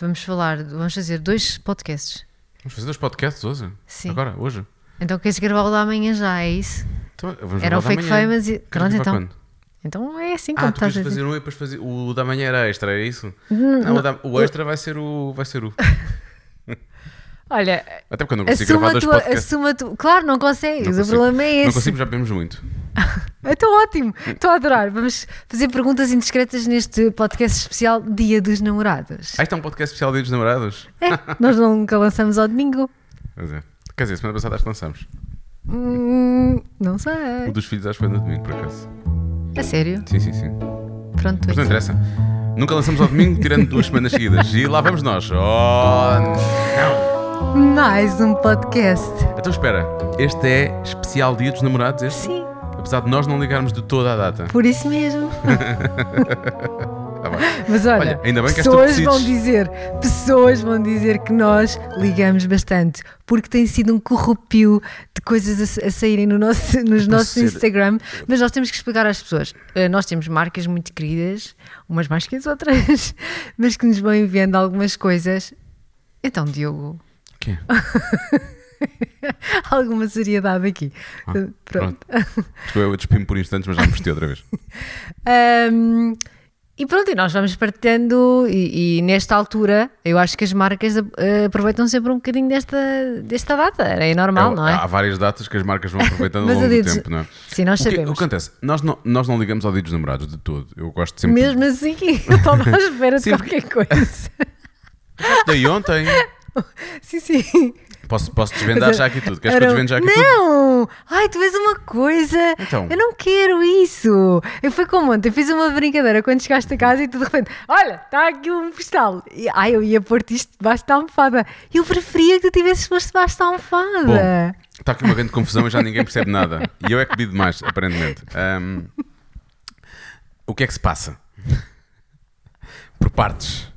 Vamos falar, vamos fazer dois podcasts. Vamos fazer dois podcasts hoje? Sim. Agora, hoje? Então queres gravar o da amanhã já, é isso? Então, Era o Fake amanhã. Famous e. Queres Pronto, então. quando? Então é assim como Ah, tu estás a fazer um e depois fazer. O da manhã era extra, é isso? Hum, Não, o, da- o extra vai ser o. Vai ser o. Olha, Até porque eu não consigo gravar dois tu, podcasts. assuma tu. Claro, não consegues, Não o consigo. problema é Não esse. consigo, já bebemos muito. Então ótimo, estou a adorar. Vamos fazer perguntas indiscretas neste podcast especial Dia dos Namorados. Ah, isto é um podcast especial Dia dos Namorados? É, nós nunca lançamos ao domingo. Pois é. Quer dizer, semana passada acho que lançámos. Hum, não O sei. dos filhos acho que foi no domingo, por acaso. A sério? Sim, sim, sim. Pronto, Mas não interessa. Nunca lançamos ao domingo, tirando duas semanas seguidas. E lá vamos nós. Oh, não! Mais um podcast. Então espera, este é especial Dia dos Namorados, este? Sim, Apesar de nós não ligarmos de toda a data. por isso mesmo. Tá. Mas olha, Olha, ainda bem que pessoas vão dizer, pessoas vão dizer que nós ligamos bastante, porque tem sido um corrupio de coisas a, a saírem no nosso, nos nossos ser- Instagram, mas nós temos que explicar às pessoas. Eh, nós temos marcas muito queridas, umas mais que as outras, mas que nos vão enviando algumas coisas. Então, Diogo, O quê? alguma seriedade aqui. Ah, Pronto. Desculpa, eu despimo por instantes, mas já me vesti outra vez. Ahm, e pronto, e nós vamos partilhando, e, e nesta altura eu acho que as marcas eh, aproveitam sempre um bocadinho desta, desta data, é normal, É, não é? Há várias datas que as marcas vão aproveitando ao longo do tempo, não é? Sim, nós O que, o sabemos. que acontece? Nós não, nós não ligamos ao dia dos namorados de todo. Eu gosto sempre. Mesmo assim, eu estava à espera de qualquer coisa. Daí ontem. sim, sim. Posso, posso desvendar já aqui tudo. Queres que eu desvende já aqui tudo? Não! Ai, tu vês uma coisa. Então. Eu não quero isso. Eu fui como ontem, fiz uma brincadeira quando chegaste a casa e tu de repente, olha, está aqui um postal. E, ai, eu ia pôr-te isto debaixo da almofada. Eu preferia que tu tivesses posto debaixo da almofada. Bom, está aqui uma grande confusão e já ninguém percebe nada. E eu é que bebi demais, aparentemente. Ahm, o que é que se passa? Por partes.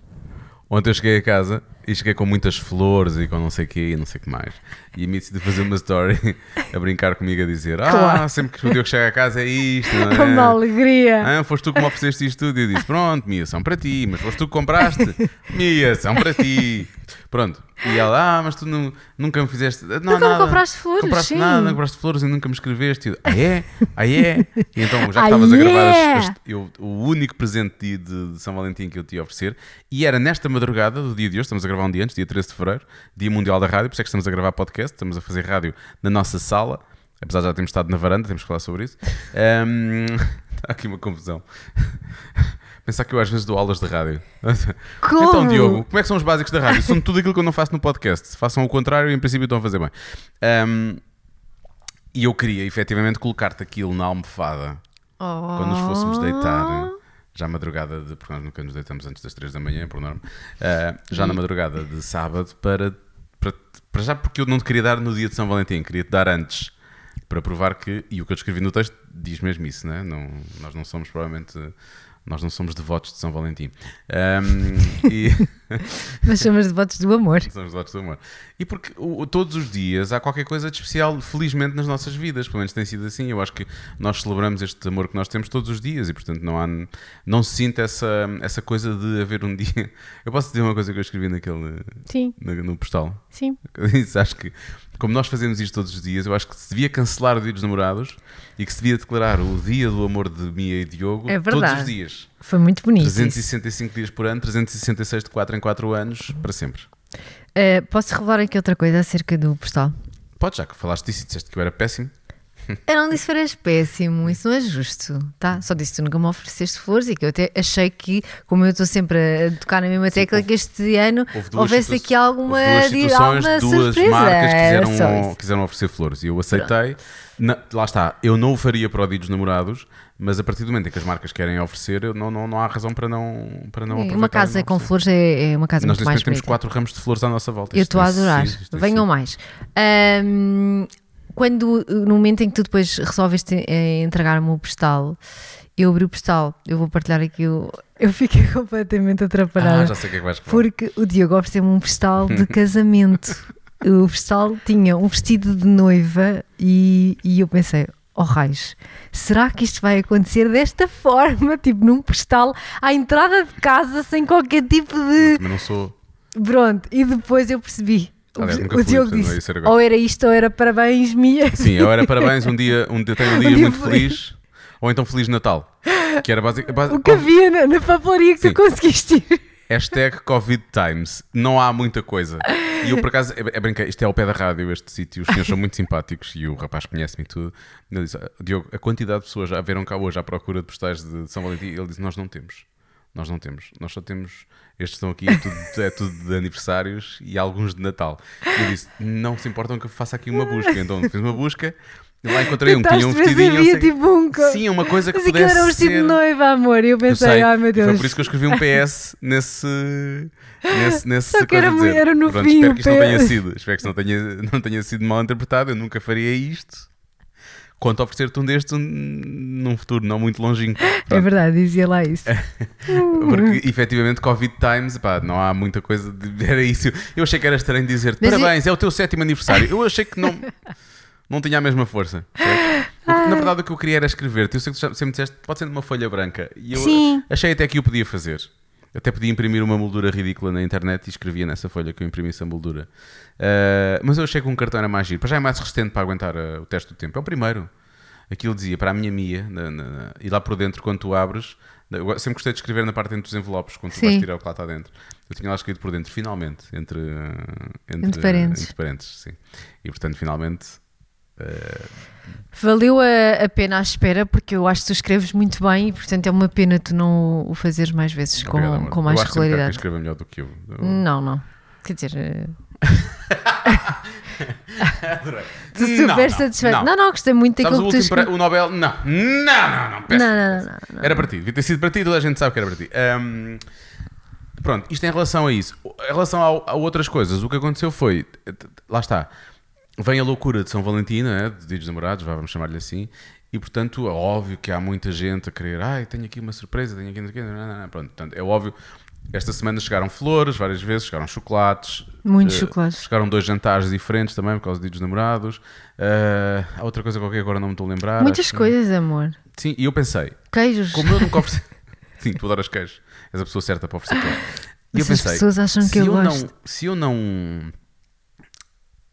Ontem eu cheguei a casa e cheguei com muitas flores e com não sei o quê e não sei o que mais. E a mim decidi fazer uma story a brincar comigo a dizer: Ah, Claro. sempre que o Diogo chega a casa é isto, não é? Uma alegria. Ah, foste tu que me ofereceste isto tudo. E eu disse: Pronto, Mia, são para ti. Mas foste tu que compraste. Mia, são para ti. Pronto. E ela: Ah, mas tu nu- nunca me fizeste. Não, Nunca me nada. compraste flores, Compraste sim. nada, não compraste flores e nunca me escreveste. Eu, ah, é? Ah, é? E então, já Ah, que estavas a gravar as- as- eu- o único presente de, de- de São Valentim que eu te ia oferecer, e era nesta madrugada do dia de hoje, estamos a gravar um dia antes, dia 13 de fevereiro, Dia Mundial da Rádio, por isso é que estamos a gravar podcast, estamos a fazer rádio na nossa sala, apesar de já termos estado na varanda, temos que falar sobre isso. Ahm, Está aqui uma confusão. Pensar que eu às vezes dou aulas de rádio. Como? Então, Diogo, como é que são os básicos da rádio? São tudo aquilo que eu não faço no podcast. Façam o contrário, em princípio estão a fazer bem. Ahm, e eu queria efetivamente colocar-te aquilo na almofada quando nos fôssemos deitar, já madrugada, de, porque nós nunca nos deitamos antes das 3 da manhã, por norma, ah, já na madrugada de sábado, para, para, para já porque eu não te queria dar no dia de São Valentim, queria te dar antes, para provar que, e o que eu descrevi no texto diz mesmo isso, né? não, nós não somos provavelmente. Nós não somos devotos de São Valentim. Ahm, e Mas somos devotos do amor. somos devotos do amor. E porque o- todos os dias há qualquer coisa de especial, felizmente, nas nossas vidas. Pelo menos tem sido assim. Eu acho que nós celebramos este amor que nós temos todos os dias e, portanto, não, há, não se sinta essa, essa coisa de haver um dia. Eu posso dizer uma coisa que eu escrevi naquele, Sim, no, no postal. sim. Eu disse, acho que, como nós fazemos isto todos os dias, eu acho que se devia cancelar o dia dos namorados e que se devia declarar o dia do amor de Mia e Diogo É todos os dias. Foi muito bonito. isso. 365 dias por ano, 366 de 4 em 4 anos, para sempre. Eh, posso revelar aqui outra coisa acerca do postal? Pode, já que falaste disso e disseste que eu era péssimo. Eu não disse que eras péssimo, isso não é justo, tá? Só disse que tu nunca me ofereceste flores e que eu até achei que, como eu estou sempre a tocar na mesma tecla, que este ano houvesse aqui alguma, houve duas alguma duas surpresa. marcas Era quiseram, quiseram oferecer flores e eu aceitei. Na- lá está, eu não o faria para o dia dos namorados, mas a partir do momento em que as marcas querem oferecer, não, não, não há razão para não, para não É, Uma casa com flores é, é uma casa Nós muito mais momento temos bonita. quatro ramos de flores à nossa volta. Eu estou a tem adorar. tem Venham mais. Ahm, quando, no momento em que tu depois resolveste eh, entregar-me o postal, eu abri o postal, eu vou partilhar aqui, o- eu fiquei completamente atrapalhada. Ah, já sei o que é que vais falar. Porque o Diogo ofereceu-me um postal de casamento. o postal tinha um vestido de noiva e, e eu pensei, oh raios, será que isto vai acontecer desta forma? Tipo, num postal à entrada de casa sem qualquer tipo de. Também não sou. Pronto, e depois eu percebi. Aliás, o nunca o fui, Diogo portanto, disse, agora. ou era isto ou era parabéns, Mia. Sim, eu era parabéns, um dia, um dia tenho um dia, dia muito feliz. feliz, ou então Feliz Natal. Que era basic, basi- O que havia na, na papelaria que Sim. tu conseguiste ir. Hashtag Covid Times. Não há muita coisa. E eu, por acaso, é, é brincar, isto é ao pé da rádio, este sítio. Os senhores são muito simpáticos e o rapaz conhece-me tudo. Ele disse: "Ah, Diogo, a quantidade de pessoas já vieram cá hoje à procura de postais de São Valentim. Ele disse: Nós não temos. Nós não temos. Nós só temos. Estes estão aqui, é tudo, é tudo de aniversários e alguns de Natal. E eu disse: Não se importam que eu faça aqui uma busca. Então fiz uma busca. E lá encontrei um que tinha um vestidinho. havia não sei- tipo um Sim, uma coisa que Mas pudesse era um vestido ser... de noiva, amor. E eu Eu pensei, sei. ai meu Deus. Foi por isso que eu escrevi um PS nesse. nesse, nesse Só que era era no Pronto, fim, Espero que isto não tenha sido. Espero que isto não tenha, não tenha sido mal interpretado. Eu nunca faria isto. Quanto a oferecer-te um destes um- num futuro não muito longínquo. É verdade, dizia lá isso. Porque efetivamente, Covid Times, pá, não há muita coisa. De... Era isso. Eu achei que era estranho dizer parabéns, é o teu sétimo aniversário. Eu achei que não. Não tinha a mesma força. Na verdade, o que eu queria era escrever-te. Eu sei que tu sempre disseste, pode ser numa folha branca. E eu Sim. achei até que eu podia fazer. Até podia imprimir uma moldura ridícula na internet e escrevia nessa folha que eu imprimisse a moldura. Ah, mas eu achei que um cartão era mais giro. Para já é mais resistente para aguentar ah, o teste do tempo. É o primeiro. Aquilo dizia para a minha Mia, na- na- na- e lá por dentro, quando tu abres, eu sempre gostei de escrever na parte dentro dos envelopes, quando tu Sim. vais tirar o que lá está dentro. Eu tinha lá escrito por dentro, finalmente, entre, ah, Entre parênteses. entre parênteses, sim. E portanto, finalmente. Valeu a, a pena à espera, porque eu acho que tu escreves muito bem e, portanto, é uma pena tu não o fazeres mais vezes com, obrigado, com mais eu acho que quem regularidade. escreva melhor do que eu. Não, não. Quer dizer, eh, tu Não, super não, satisfeito. não. Não, não, gostei muito daquilo que tu escreves. o Nobel? Não, não, não, não, péssimo, Não, não, não. Era para ti, devia ter sido para ti, toda a gente sabe que era para ti. Ahm, pronto, isto em relação a isso. Em relação ao- a, outras coisas, o que aconteceu foi, lá está, vem a loucura de São Valentim, né, de Dia dos Namorados, vamos chamar-lhe assim, e portanto é óbvio que há muita gente a querer, ai, tenho aqui uma surpresa, tenho aqui, não não, não, não. pronto, portanto, é óbvio. Esta semana chegaram flores várias vezes, chegaram chocolates. Muitos eh, chocolates. Chegaram dois jantares diferentes também por causa do Dia dos Namorados. Eh, há outra coisa qualquer que agora não me estou a lembrar. Muitas que- coisas, amor. Sim, e eu pensei, Queijos. como eu nunca ofereci. Sim, tu adoras queijo. És a pessoa certa para oferecer queijo. E eu Mas as pensei, pessoas acham que eu não, gosto. se eu não.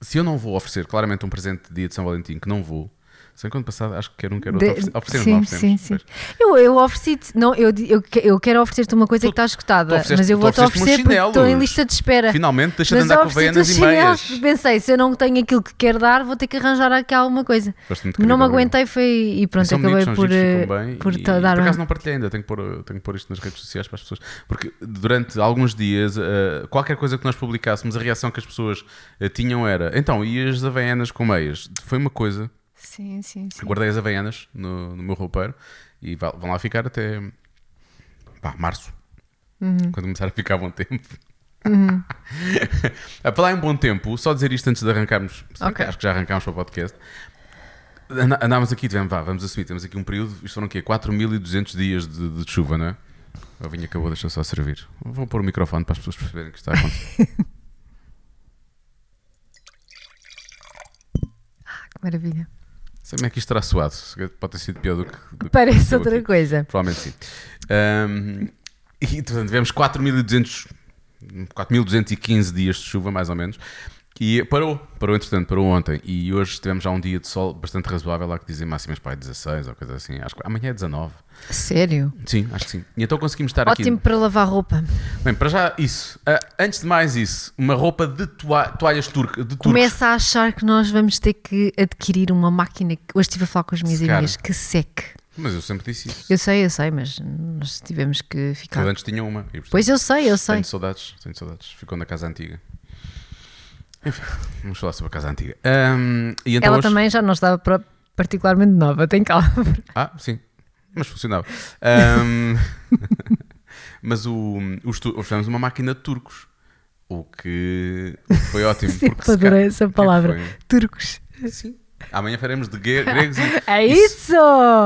Se eu não vou oferecer claramente um presente de dia de São Valentim, que não vou. Se bem que ano passado acho que quer um, quer outro. De- oferecer- Oferecemos, sim, não sim, oferecemos. sim. Eu, eu ofereci-te, não, eu, eu, eu quero oferecer-te uma coisa Tu- que está ofereceste- mas eu vou-te oferecer porque estou em lista de espera. Finalmente, deixa de Mas andar eu com veianas e meias. Pensei, se eu não tenho aquilo que quero dar, vou ter que arranjar aqui alguma coisa. De Não me aguentei foi, e pronto, acabei por, eh, por e, dar por acaso não partilhei ainda, tenho que, pôr, tenho que pôr isto nas redes sociais para as pessoas. Porque durante alguns dias, eh, qualquer coisa que nós publicássemos, a reação que as pessoas eh, tinham era: então, e as havaianas com meias? Foi uma coisa. Sim, sim, sim. Guardei as havaianas no, no meu roupeiro e vão lá ficar até pá, março. Uhum. Quando começar a ficar bom tempo. a falar em bom tempo, só dizer isto antes de arrancarmos. se bem que Ok. Acho que já arrancámos para o podcast. Andámos aqui, tivemos, vá, vamos assumir, temos aqui um período, isto foram o quê? 4.200 dias de, de chuva, não é? O vinho acabou, deixa só servir. Vou pôr o microfone para as pessoas perceberem que está a acontecer. Que maravilha. Sei como é que isto estará suado. Pode ter sido pior do que. do que Parece aconteceu outra aqui. coisa. Provavelmente sim. Ahm, e portanto tivemos 4.200, 4.215 dias de chuva, mais ou menos. E parou, parou entretanto, parou ontem. E hoje tivemos já um dia de sol bastante razoável, lá que dizem máximas para aí 16 ou coisa assim. Acho que amanhã é 19. Sério? Sim, acho que sim. E então conseguimos estar Ótimo aqui. para lavar roupa. Bem, para já isso. Ah, antes de mais isso, uma roupa de toa- toalhas. De turcos. Começa a achar que nós vamos ter que adquirir uma máquina. que- Hoje estive a falar com as minhas Secar. amigas que seque. Mas eu sempre disse isso. Eu sei, eu sei, mas nós tivemos que ficar. Eu antes tinha uma. Portanto, Pois eu sei, eu sei. Tenho saudades, tenho saudades. Ficou na casa antiga. Enfim, vamos falar sobre a casa antiga. Ahm, e então Ela hoje- também já não estava particularmente nova, tem calma. Ah, sim. Mas funcionava. Ahm, mas o, os tu- hoje tivemos uma máquina de turcos. O que o foi ótimo. Sempre adorei essa o que palavra. foi? Turcos. Sim. Amanhã faremos de gre- gregos e, É e- isso!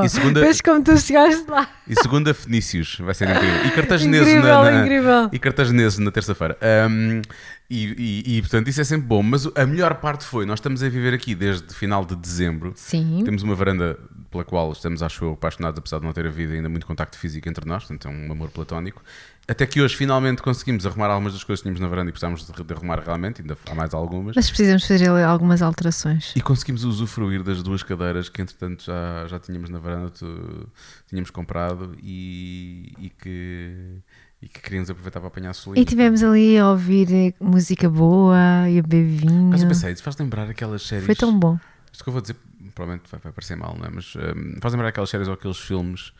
e segunda- Vês como tu chegaste lá. e segunda fenícios. Vai ser incrível. E cartagineses Incrível, na, na- incrível. E cartagineses na terça-feira. Ahm, e, e- e, portanto, isso é sempre bom. Mas a melhor parte foi: nós estamos a viver aqui desde final de dezembro. Sim. Temos uma varanda pela qual estamos, acho eu, apaixonados, apesar de não ter havido ainda muito contacto físico entre nós, portanto é um amor platónico. Até que hoje finalmente conseguimos arrumar algumas das coisas que tínhamos na varanda e precisávamos de arrumar realmente, ainda há mais algumas. Mas precisamos fazer algumas alterações. E conseguimos usufruir das duas cadeiras que entretanto já, já tínhamos na varanda, tu, tínhamos comprado e, e, que, e que queríamos aproveitar para apanhar solinho. E tivemos ali a ouvir eh, música boa e a beber vinho. Mas eu pensei, isso faz lembrar aquelas séries. Foi tão bom. Isto que eu vou dizer, provavelmente vai, vai parecer mal, não é? Mas um, faz lembrar aquelas séries ou aqueles filmes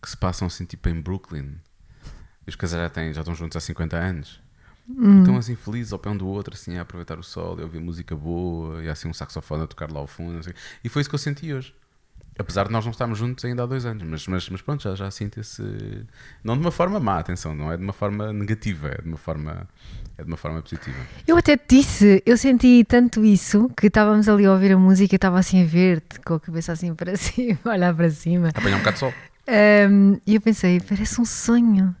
que se passam assim tipo em Brooklyn e os casais já, têm, já estão juntos há 50 anos. Hum. Estão assim felizes ao pé um do outro, assim, a aproveitar o sol, a ouvir música boa, e assim um saxofone a tocar lá ao fundo. Assim. E foi isso que eu senti hoje. Apesar de nós não estarmos juntos ainda há dois anos, mas, mas, mas pronto, já, já sinto esse. Não de uma forma má, atenção, não é de uma forma negativa, é de uma forma, é de uma forma positiva. Eu até te disse, eu senti tanto isso que estávamos ali a ouvir a música e estava assim a ver-te com a cabeça assim para cima, olhar para cima. Apanhar um bocado de sol. Um, e eu pensei, parece um sonho.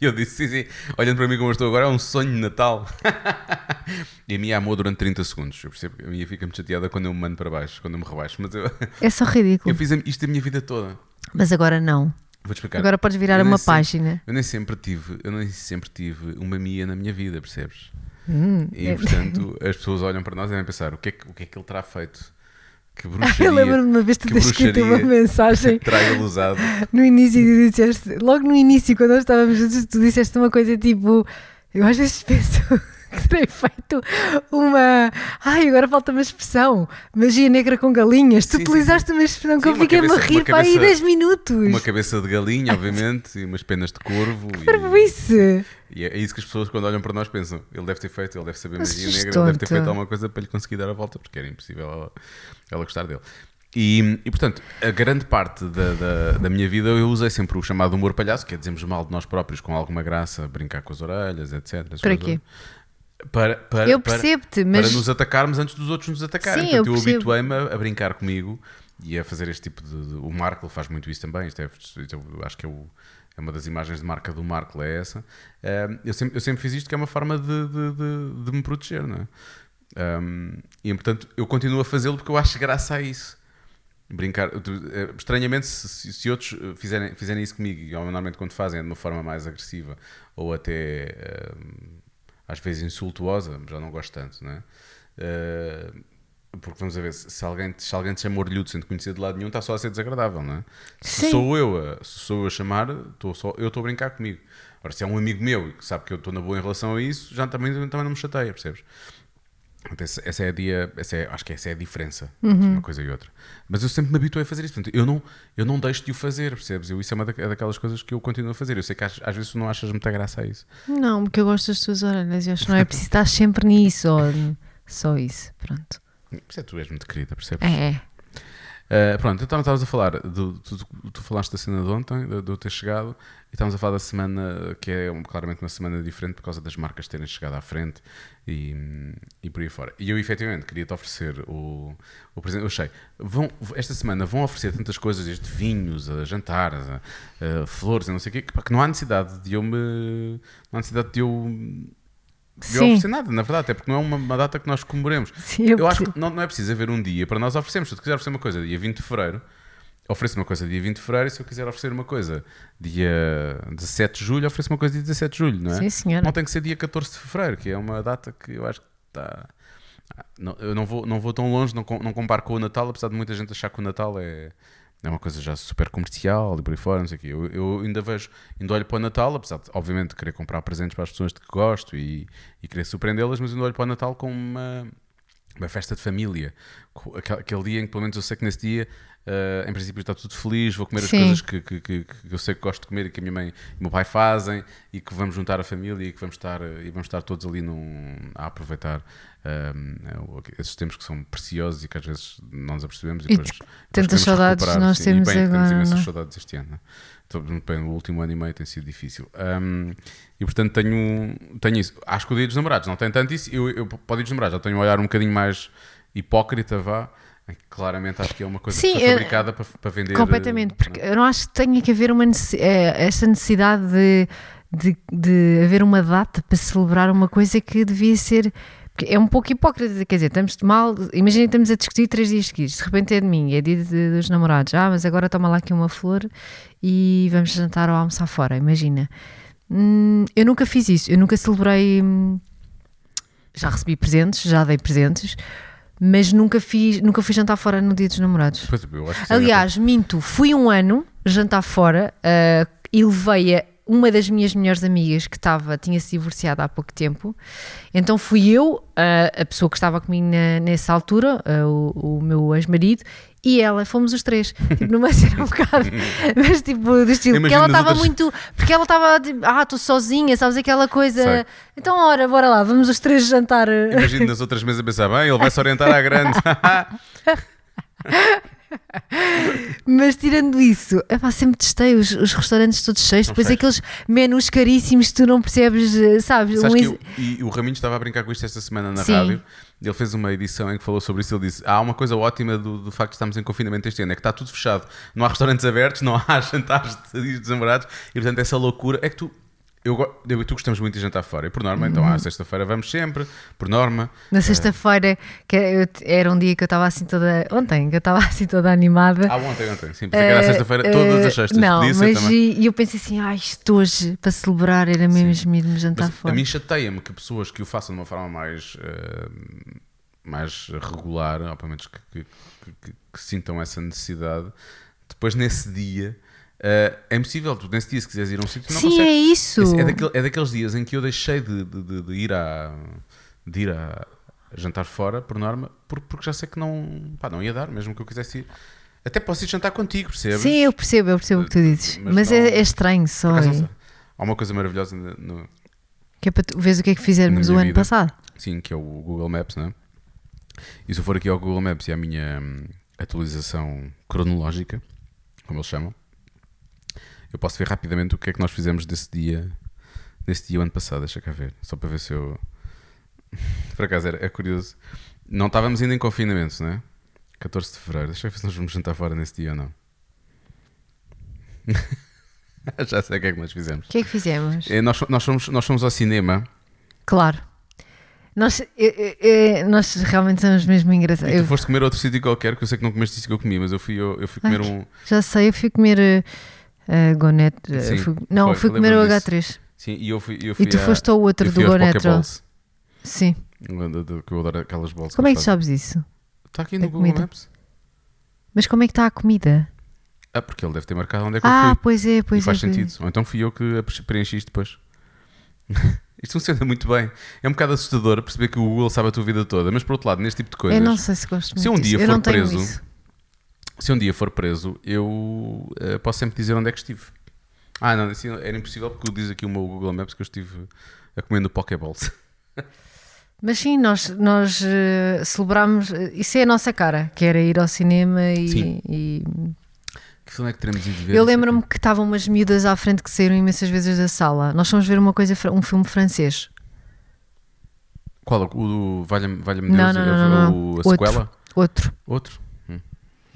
E eu disse, sim, sim, olhando para mim como eu estou agora, é um sonho de Natal. e a minha amou durante 30 segundos. Eu percebo que a minha fica muito chateada quando eu me mando para baixo, quando eu me rebaixo. Mas eu, é só ridículo. Eu fiz isto a minha vida toda. Mas agora não. Vou-te explicar. Agora podes virar uma sempre, página. Eu nem sempre tive, eu nem sempre tive uma Mia na minha vida, percebes? Hum, e é. portanto as pessoas olham para nós e devem pensar o que é que, o que, é que ele terá feito que bruxaria. Eu lembro-me de uma vez tu ter escrito uma mensagem. Traga usado. No início, e disseste, logo no início, quando nós estávamos juntos, tu disseste uma coisa tipo: Eu às vezes penso que terei feito uma. Ai, agora falta uma expressão. Magia negra com galinhas. Tu sim, utilizaste sim, sim. uma expressão que eu fiquei-me a rir para aí 10 minutos. Uma cabeça de galinha, obviamente, e umas penas de corvo. Que isso! E é isso que as pessoas, quando olham para nós, pensam: ele deve ter feito, ele deve saber magia negra, ele deve ter feito alguma coisa para lhe conseguir dar a volta, porque era impossível ela, ela gostar dele. E, e, portanto, a grande parte da, da, da, minha vida eu usei sempre o chamado humor palhaço, que é dizermos mal de nós próprios com alguma graça, brincar com as orelhas, etc. Para quê? Para, para, eu percebo-te, mas. Para nos atacarmos antes dos outros nos atacarem. Sim, Portanto, eu, eu habituei-me a, a, brincar comigo e a fazer este tipo de. de o Marco faz muito isso também. Isto é, isto acho que é o é uma das imagens de marca do Marco, é essa. eu, sempre, eu sempre fiz isto que é uma forma de, de, de, me proteger, não é? Um, e portanto eu continuo a fazê-lo porque eu acho graça a isso. Brincar, eh, estranhamente, se, se outros fizerem, fizerem isso comigo, e normalmente quando fazem é de uma forma mais agressiva ou até um, às vezes insultuosa, já não gosto tanto, não é? Uh, porque vamos a ver, se alguém, se alguém te chama orelhudo sem te conhecer de lado nenhum, está só a ser desagradável, não é? Se sou eu a, sou eu a chamar, estou só, eu estou a brincar comigo. Agora, se é um amigo meu que sabe que eu estou na boa em relação a isso, já também, também não me chateia, percebes? Essa, é a dia, essa é, acho que essa é a diferença uhum. entre uma coisa e outra. Mas eu sempre me habituei a fazer isso. Portanto, eu não, eu não deixo de o fazer, percebes? Eu, isso é uma é daquelas coisas que eu continuo a fazer. Eu sei que às, às, vezes tu não achas muita graça a isso. Não, porque eu gosto das tuas orelhas. Eu acho que não é preciso estar sempre nisso. Ou só isso. Pronto. Isso é, tu és muito querida, percebes? É, é. Uh, pronto, então estavas a falar, do, tu, tu, falaste da cena de ontem, de, eu ter chegado, e estávamos a falar da semana, que é claramente uma semana diferente por causa das marcas terem chegado à frente e, e por aí fora. E eu efetivamente queria-te oferecer o, o presente. Eu achei, vão, esta semana vão oferecer tantas coisas, desde vinhos, a jantares, a, a flores, a não sei o quê, que não há necessidade de eu me. Não há necessidade de eu de oferecer nada, na verdade, até porque não é uma, uma data que nós comemoremos. Sim, eu, eu acho que não, não é preciso haver um dia para nós oferecermos. Se tu quiser oferecer uma coisa dia 20 de fevereiro, ofereço uma coisa dia 20 de fevereiro, e se eu quiser oferecer uma coisa dia 17 de julho, ofereço uma coisa dia 17 de julho, não é? Sim, senhora. Não tem que ser dia 14 de fevereiro, que é uma data que eu acho que está. Não, eu não vou, não vou tão longe, não, não comparo com o Natal, apesar de muita gente achar que o Natal é é uma coisa já super comercial e por aí fora, não sei o quê. Eu, eu, ainda vejo, ainda olho para o Natal, apesar de, obviamente, querer comprar presentes para as pessoas de que gosto e, e querer surpreendê-las, mas ainda olho para o Natal como uma, uma festa de família. Aquele dia em que, pelo menos, eu sei que nesse dia Uh, em princípio está tudo feliz, vou comer Sim. as coisas que, que, que, que, eu sei que gosto de comer e que a minha mãe e o meu pai fazem e que vamos juntar a família e que vamos estar, e vamos estar todos ali num, a aproveitar uh, esses tempos que são preciosos e que às vezes não nos apercebemos e, depois, tantas saudades nós temos bem, agora. Temos imensas saudades este ano. Bem, o último ano e meio tem sido difícil. Um, e portanto tenho, tenho isso. Acho que o dia dos namorados não tem tanto isso. Eu, eu, para o dia dos namorados já tenho um olhar um bocadinho mais hipócrita, vá Claramente acho que é uma coisa Sim, que foi fabricada para, para vender. Completamente, eh, porque não? eu não acho que tenha que haver uma eh, essa necessidade de, de, de haver uma data para celebrar uma coisa que devia ser é um pouco hipócrita, quer dizer, estamos mal. Imagina que estamos a discutir três dias seguidos, de repente é de mim, é dia de, dos namorados. Ah, mas agora toma lá aqui uma flor e vamos jantar ou almoçar fora. Imagina. Hum, eu nunca fiz isso, eu nunca celebrei. Hum, já recebi presentes, já dei presentes, mas nunca fiz, nunca fui jantar fora no dia dos namorados. Pois, é Aliás, minto, fui um ano jantar fora uh, e levei a uma das minhas melhores amigas que estava, tinha se divorciado há pouco tempo, então fui eu, a, a pessoa que estava comigo na, nessa altura, o, o, meu ex-marido, e ela, fomos os três, tipo, numa cena um bocado, mas tipo, do estilo, porque ela estava outras... muito, porque ela estava, tipo, ah, estou sozinha, sabes, aquela coisa, Sei. então, ora, bora lá, vamos os três jantar. Imagino nas outras mesas a pensar, bem, ele vai se orientar à grande. Mas tirando isso, epá, sempre testei os, os restaurantes todos cheios, depois aqueles menus caríssimos tu não percebes, eh, sabes? Um... Eu, e o Raminho estava a brincar com isto esta semana na Sim. rádio. Ele fez uma edição em que falou sobre isso. Ele disse: Há uma coisa ótima do, do facto de estarmos em confinamento este ano, é que está tudo fechado. Não há restaurantes abertos, não há jantares de desamorados, e portanto essa loucura é que tu eu, eu e tu gostamos muito de jantar fora, e por norma, então, à uhum. sexta-feira vamos sempre, por norma. Na sexta-feira, que era um dia que eu estava assim toda. Ontem, que eu estava assim toda animada. Ah, ontem, ontem, sim, pensei uh, que era sexta-feira, uh, todas as sextas. Não, mas e, eu pensei assim, ah, isto hoje, para celebrar, era mesmo mesmo jantar mas fora. A mim chateia-me que pessoas que o façam de uma forma mais. Uh, mais regular, ou pelo menos que, que, que, que sintam essa necessidade, depois nesse dia Uh, é impossível, tu nesse dia, se quiseres ir a um sítio, não Sim, consegues. é isso. É, daquele, é, daqueles dias em que eu deixei de, de, de, de ir, a, de ir a, jantar fora, por norma, porque, já sei que não, pá, não ia dar, mesmo que eu quisesse ir. Até posso ir jantar contigo, percebes? Sim, eu percebo, eu percebo o que tu dizes. Mas, mas não, é, é, estranho só. há uma coisa maravilhosa no. Que é para tu veres o que é que fizemos o ano vida. passado. Sim, que é o Google Maps, não é? E se eu for aqui ao Google Maps e à minha hum, atualização cronológica, como eles chamam, eu posso ver rapidamente o que é que nós fizemos desse dia, nesse dia o ano passado, deixa cá ver, só para ver se eu. Por acaso é, é curioso. Não estávamos ainda em confinamento, não é? 14 de fevereiro, deixa eu ver se nós vamos jantar fora nesse dia ou não. Já sei o que é que nós fizemos. O que é que fizemos? É, nós, nós, fomos, nós fomos ao cinema. Claro. Nós, nós realmente somos mesmo engraçados. E tu foste comer outro sítio qualquer, que eu sei que não comeste isso que eu comi, mas eu fui, eu, eu fui comer Ai, um. Já sei, eu fui comer. Uh Uh. Sim, fui, não, foi, fui comer o H3. Sim, e eu fui, eu fui E tu a, foste ao outro do Gonet. Sim. Que eu adoro aquelas bolsas. Como é que sabes isso? Está aqui no Google Maps. Mas como é que está a comida? Ah, porque ele deve ter marcado onde é que ah, eu fui. Ah, pois é, pois e faz é. sentido. Ou então fui eu que preenchi isto depois. Isto funciona muito bem. É um bocado assustador perceber que o Google sabe a tua vida toda, mas por outro lado, neste tipo de coisas. Eu não sei se gosto muito. Se um dia disso. for preso, se um dia for preso, eu uh, posso sempre dizer onde é que estive. Ah, não, assim, era impossível porque diz aqui o meu Google Maps que eu estive a comer no Pokéballs. Mas sim, nós, nós uh, celebramos, isso é a nossa cara, que era ir ao cinema e. e... Que filme é que teremos ido ver? Eu lembro-me que estavam umas miúdas à frente que saíram imensas vezes da sala. Nós fomos ver uma coisa, um filme francês. Qual? O do Valha-me Valha Deus? Não, não, não, não. A sequela? Outro. Outro?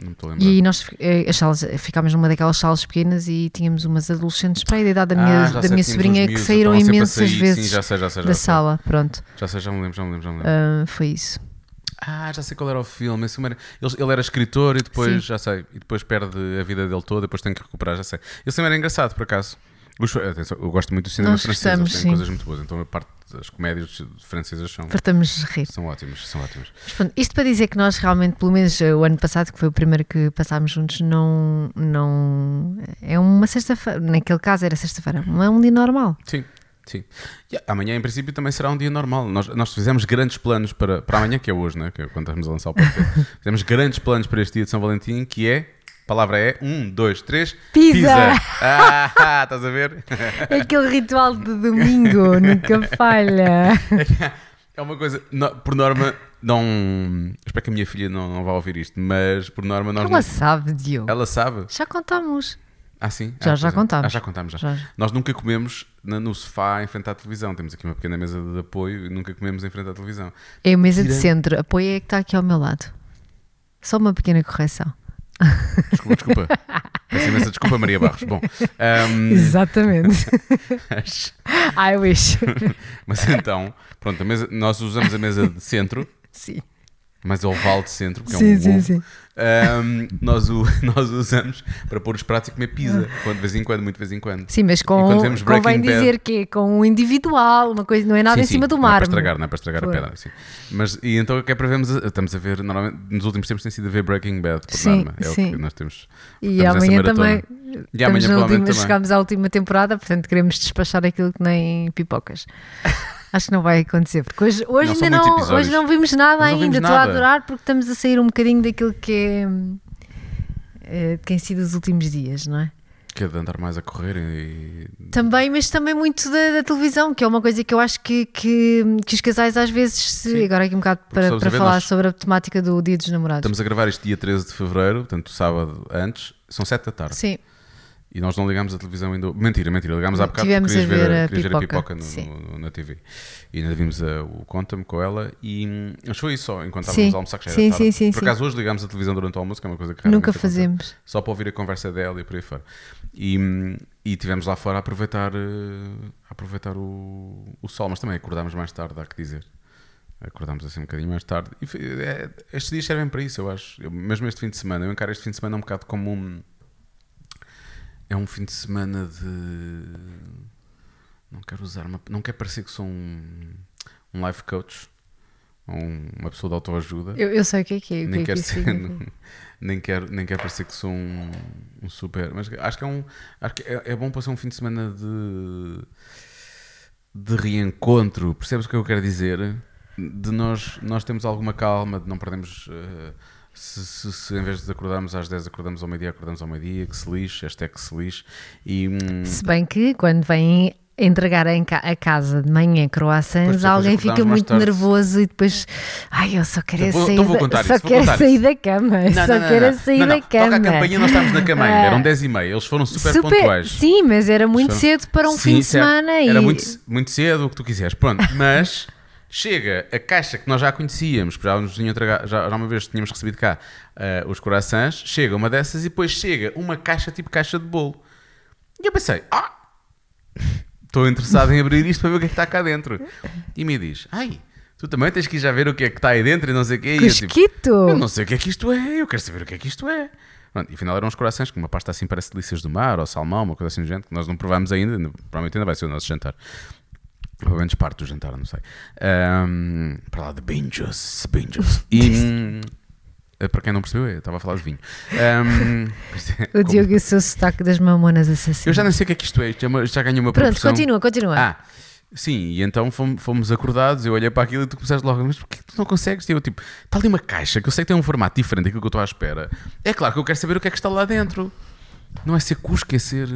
Não estou a lembrar. E nós eh, as salas, ficámos numa daquelas salas pequenas e tínhamos umas adolescentes para a idade da minha, ah, da sei, minha sobrinha que saíram imensas vezes sim, já sei, já sei, já da sala. Pronto. Já sei, já me lembro, já me lembro. Já me lembro. Uh, foi isso. Ah, já sei qual era o filme. Era... ele, ele, era escritor e depois, sim. já sei, e depois perde a vida dele toda, depois tem que recuperar, já sei. Esse filme era engraçado, por acaso. Atenção, eu gosto muito do cinema Nós francês, gostamos, eles têm coisas muito boas. Então a parte das comédias francesas são, Fartamos rir. são ótimas. São ótimas. Mas, pronto, isto para dizer que nós realmente, pelo menos o ano passado, que foi o primeiro que passámos juntos, não. não é uma sexta-feira. Naquele caso era sexta-feira, não é um dia normal. Sim. Sim. Yeah, amanhã, em princípio, também será um dia normal. Nós, nós fizemos grandes planos para, para amanhã, que é hoje, né? que é quando estamos a lançar o podcast. fizemos grandes planos para este dia de São Valentim, que é palavra é um, dois, três. Pisa. Ah, estás a ver? É aquele ritual de domingo, nunca falha. É uma coisa, por norma, não. Espero que a minha filha não, não vá ouvir isto, mas por norma nós. Ela não, sabe, Diogo. Ela sabe. Já contamos. Ah, sim? Já, ah, já contámos. Ah, já contámos, já. Nós nunca comemos no sofá em frente à televisão. Temos aqui uma pequena mesa de apoio e nunca comemos em frente à televisão. É a mesa Tira... de centro. Apoio é que está aqui ao meu lado. Só uma pequena correção. Desculpa, desculpa. Peço imensa desculpa, Maria Barros. Bom, um, Exatamente. I wish. mas então, pronto, mesa, nós usamos a mesa de centro. Sim. Mas é oval de centro, porque sim, é um sim, ovo. sim. Um, nós, o, nós usamos para pôr os pratos e comer pizza, quando, de vez em quando, muito de vez em quando. Sim, mas quando com, vemos convém Bad- dizer que é com um individual, uma coisa, não é nada Sim, em sim, cima do Não é para mar. estragar, não é para estragar Foi. a pedra. Sim. Mas, e então o que é para vermos? Estamos a ver, normalmente, nos últimos tempos tem sido a ver Breaking Bad, por Sim, norma. É sim. o que nós temos. E amanhã também. E amanhã última, também. chegámos à última temporada, portanto queremos despachar aquilo que nem pipocas. Acho que não vai acontecer, porque hoje, hoje Não, ainda não, episódios. hoje não vimos nada vimos ainda. Estou a adorar porque estamos a sair um bocadinho daquilo que é hum, eh, tem sido os últimos dias, não é? Que é de andar mais a correr e. Também, mas também muito da, da televisão, que é uma coisa que eu acho que, que, que os casais às vezes, se, Sim. agora aqui um bocado para, para ver, falar sobre a temática do Dia dos Namorados. Estamos a gravar este dia 13 de fevereiro, portanto, sábado antes, são 7 da tarde. Sim, E nós não ligámos a televisão ainda. Mentira, mentira, ligámos há bocado Tivemos porque querias ver a querias ver a pipoca, pipoca no- no- na TV. E ainda vimos a- o Conta-me com ela e hum, mas foi isso só, enquanto estávamos a almoçar que já era Sim, tarde. sim, sim, Por acaso hoje ligámos a televisão durante o almoço, que é uma coisa que nunca acontece. fazemos. Só para ouvir a conversa dela e por aí fora. E, hum, e tivemos lá fora a aproveitar, eh, a aproveitar o, o sol, mas também acordámos mais tarde, há que dizer. Acordámos assim um bocadinho mais tarde. E é- estes dias servem para isso, eu acho. Eu- mesmo este fim de semana, eu encaro este fim de semana um bocado como um. É um fim de semana de. Não quero usar uma. Não quero parecer que sou um, um life coach ou um- uma pessoa de autoajuda. Eu, eu sei o que é que é. que nem, é que quero isso ser, significa. nem, quero, nem quero parecer que sou um, um super. Mas acho que é um. Acho que é, é bom passar um fim de semana de. de reencontro. Percebes o que eu quero dizer? De nós, nós temos alguma calma, de não perdemos. eh, se, se, se em vez de acordarmos às 10 acordamos ao meio-dia, acordamos ao meio-dia, que se lixe, esta é que se lixe. E, hum, Se bem que quando vêm entregar a casa de manhã croissants, alguém fica muito tarde. nervoso e depois, ai, eu só quero Então sair, então da, só isso, quero sair isso. da cama, Não, só não, não, quero sair Não, da cama. Toca a campainha, nós estávamos na cama ainda, Ah. eram 10 e meia, eles foram super, Super- pontuais. Sim, mas era muito Foram- cedo para um Sim, fim de semana Era e muito, muito cedo, o que tu quiseres. Pronto, mas chega a caixa que nós já conhecíamos, porque já, nos tinham entregado- já, já uma vez tínhamos recebido cá eh, os corações, chega uma dessas e depois chega uma caixa tipo caixa de bolo. E eu pensei, ah, estou interessado em abrir isto para ver o que é que está cá dentro. E me diz, ai, tu também tens que ir já ver o que é que está aí dentro e não sei o quê. E eu, tipo, eu não sei o que é que isto é, eu quero saber o que é que isto é. Pronto, e afinal eram uns corações com uma pasta assim parece delícias do mar ou salmão, uma coisa assim do género, que nós não provámos ainda- provavelmente ainda vai ser o nosso jantar. Pelo menos parte do jantar, não sei. Ahm, para lá de binges, binges. E hum, para quem não percebeu, eu estava a falar de vinho. Ahm, O como- Diogo e o seu sotaque das mamonas assassinas. eu já nem sei o que é que isto é, isto, é uma- já ganhou uma Pronto, proporção. continua, continua. Ah, sim, e então fomos, acordados, eu olhei para aquilo e tu começaste logo, mas porquê que tu não consegues? E eu tipo, está ali uma caixa que eu sei que tem um formato diferente daquilo que eu estou à espera. É claro que eu quero saber o que é que está lá dentro. Não é ser cusco, é ser.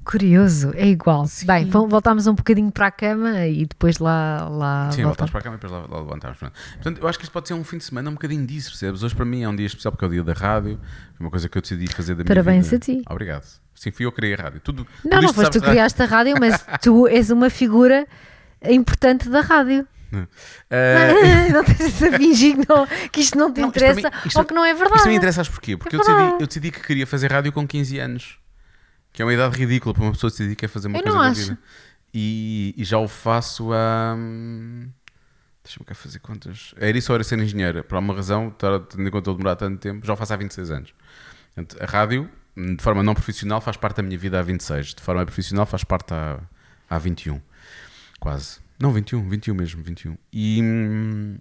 Eh, Curioso, é igual. Bem, vol- voltámos um bocadinho para a cama e depois lá, lá Sim, voltamos. voltámos para a cama e depois lá, lá levantámos. Portanto, eu acho que isto pode ser um fim de semana um bocadinho disso, percebes? Hoje para mim é um dia especial porque é o dia da rádio, foi uma coisa que eu decidi fazer da minha Parabéns vida. a ti. Obrigado. Sim, fui eu que criei a rádio. Tudo, tudo Não, não isto foste tu que criaste a rádio, mas tu és uma figura importante da rádio. Ah, não tens a fingir que, não- que isto não te Não, interessa mim- isto- ou que não é verdade. Isto me interessa, porquê? Porque É eu, decidi, eu decidi que queria fazer rádio com 15 anos. Que é uma idade ridícula para uma pessoa decidir que quer fazer uma Eu coisa não da acho. vida. E, e já o faço há. hum, Deixa-me cá fazer contas. Era isso ou era ser engenheiro? Por alguma razão, tendo em conta eu demorar tanto tempo, já o faço há 26 anos. Portanto, a rádio, de forma não profissional, faz parte da minha vida há 26. De forma profissional, faz parte há, há 21. Quase. Não, 21, 21 mesmo, 21. E. hum,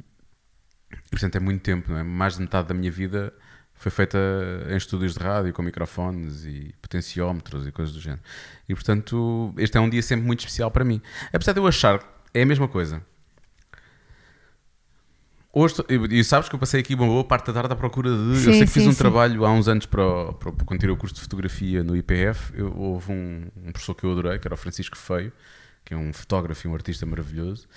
e, portanto, é muito tempo, não é? Mais de metade da minha vida foi feita em estúdios de rádio, com microfones e potenciómetros e coisas do género. E, portanto, este é um dia sempre muito especial para mim. Apesar de eu achar que é a mesma coisa. Hoje, e sabes que eu passei aqui uma boa parte da tarde à procura de. eu Sim, sei que fiz sim, um sim. trabalho há uns anos para, para, quando tirei o curso de fotografia no IPF. Eu, houve um, um professor que eu adorei, que era o Francisco Feio, que é um fotógrafo e um artista maravilhoso,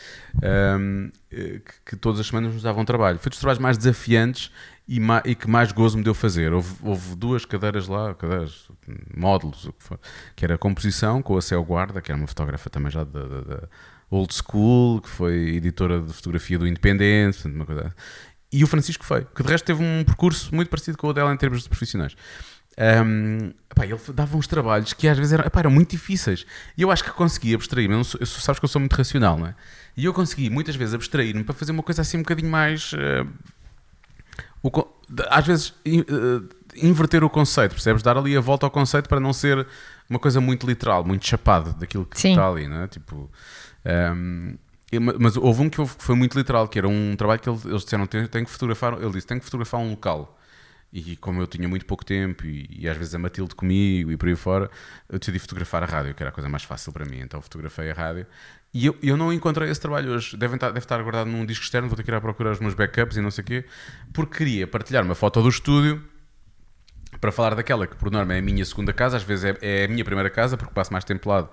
ahm, eh, que, que todas as semanas nos davam trabalho. Foi dos trabalhos mais desafiantes e, ma- e que mais gozo me deu fazer. Houve, houve duas cadeiras lá, cadeiras, módulos, que for, que era composição com a Céu Guarda, que era uma fotógrafa também já da, da- da old school, que foi editora de fotografia do Independente, uma coisa. E o Francisco Feio, que de resto teve um percurso muito parecido com o dela em termos de profissionais. Um, epá, ele dava uns trabalhos que às vezes eram, epá, eram muito difíceis. E eu acho que conseguia abstrair-me. Eu, eu, sabes que eu sou muito racional, não é? E eu consegui muitas vezes abstrair-me para fazer uma coisa assim um bocadinho mais. Uh, o, às vezes uh, inverter o conceito, percebes? Dar ali a volta ao conceito para não ser uma coisa muito literal, muito chapado daquilo que Sim. está ali, não é? Tipo. Um, mas houve um que foi muito literal, que era um trabalho que eles disseram: tem, que fotografar. Ele disse: tem que fotografar um local. E como eu tinha muito pouco tempo e, e, às vezes a Matilde comigo e por aí fora, eu decidi fotografar a rádio, que era a coisa mais fácil para mim. Então fotografei a rádio. E eu, eu não encontrei esse trabalho hoje. Deve estar, deve estar guardado num disco externo, vou ter que ir a procurar os meus backups e não sei o quê, porque queria partilhar uma foto do estúdio para falar daquela que por norma é a minha segunda casa, às vezes é, é a minha primeira casa, porque passo mais tempo lado